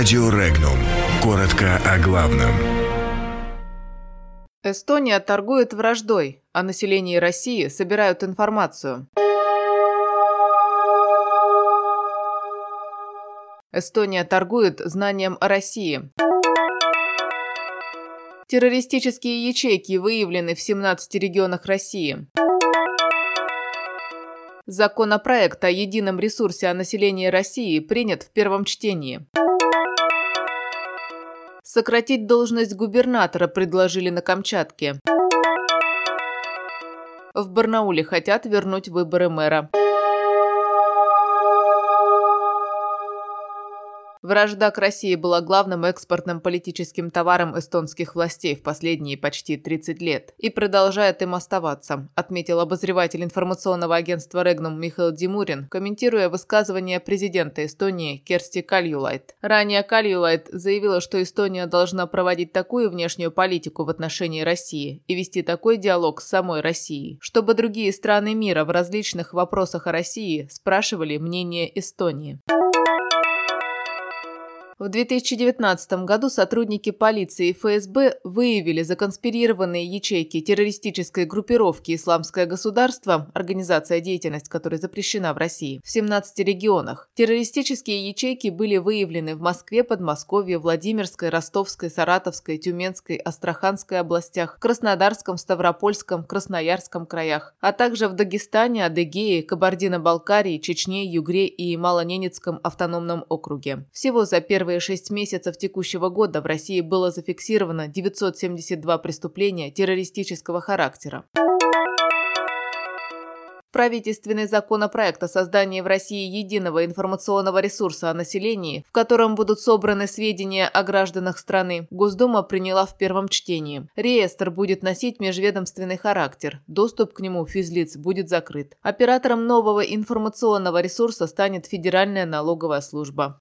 Радио Регнум. Коротко о главном. Эстония торгует враждой, а население России собирают информацию. Эстония торгует знанием о России. Террористические ячейки выявлены в 17 регионах России. Законопроект о едином ресурсе о населении России принят в первом чтении. Сократить должность губернатора предложили на Камчатке. В Барнауле хотят вернуть выборы мэра. Вражда к России была главным экспортным политическим товаром эстонских властей в последние почти 30 лет и продолжает им оставаться, отметил обозреватель информационного агентства Регнум Михаил Димурин, комментируя высказывание президента Эстонии Керсти Кальюлайт. Ранее Кальюлайт заявила, что Эстония должна проводить такую внешнюю политику в отношении России и вести такой диалог с самой Россией, чтобы другие страны мира в различных вопросах о России спрашивали мнение Эстонии. В 2019 году сотрудники полиции и ФСБ выявили законспирированные ячейки террористической группировки «Исламское государство», организация деятельность которой запрещена в России, в 17 регионах. Террористические ячейки были выявлены в Москве, Подмосковье, Владимирской, Ростовской, Саратовской, Тюменской, Астраханской областях, Краснодарском, Ставропольском, Красноярском краях, а также в Дагестане, Адыгее, Кабардино-Балкарии, Чечне, Югре и Малоненецком автономном округе. Всего за первые первые шесть месяцев текущего года в России было зафиксировано 972 преступления террористического характера. Правительственный законопроект о создании в России единого информационного ресурса о населении, в котором будут собраны сведения о гражданах страны, Госдума приняла в первом чтении. Реестр будет носить межведомственный характер. Доступ к нему физлиц будет закрыт. Оператором нового информационного ресурса станет Федеральная налоговая служба.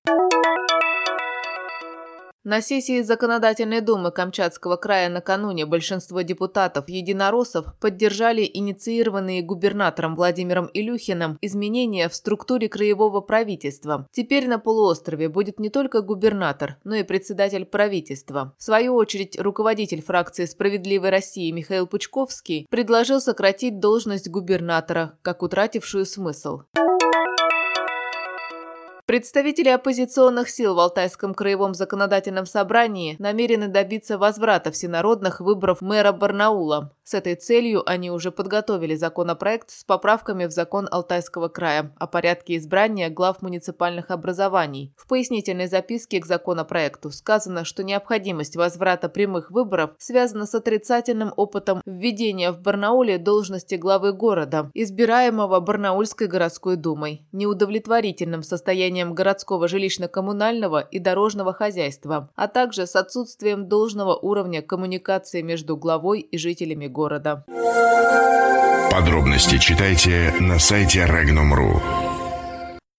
На сессии Законодательной думы Камчатского края накануне большинство депутатов единороссов поддержали инициированные губернатором Владимиром Илюхиным изменения в структуре краевого правительства. Теперь на полуострове будет не только губернатор, но и председатель правительства. В свою очередь, руководитель фракции «Справедливой России» Михаил Пучковский предложил сократить должность губернатора, как утратившую смысл. Представители оппозиционных сил в Алтайском краевом законодательном собрании намерены добиться возврата всенародных выборов мэра Барнаула. С этой целью они уже подготовили законопроект с поправками в закон Алтайского края о порядке избрания глав муниципальных образований. В пояснительной записке к законопроекту сказано, что необходимость возврата прямых выборов связана с отрицательным опытом введения в Барнауле должности главы города, избираемого Барнаульской городской думой, неудовлетворительным состоянием состоянием городского жилищно-коммунального и дорожного хозяйства, а также с отсутствием должного уровня коммуникации между главой и жителями города. Подробности читайте на сайте Regnum.ru.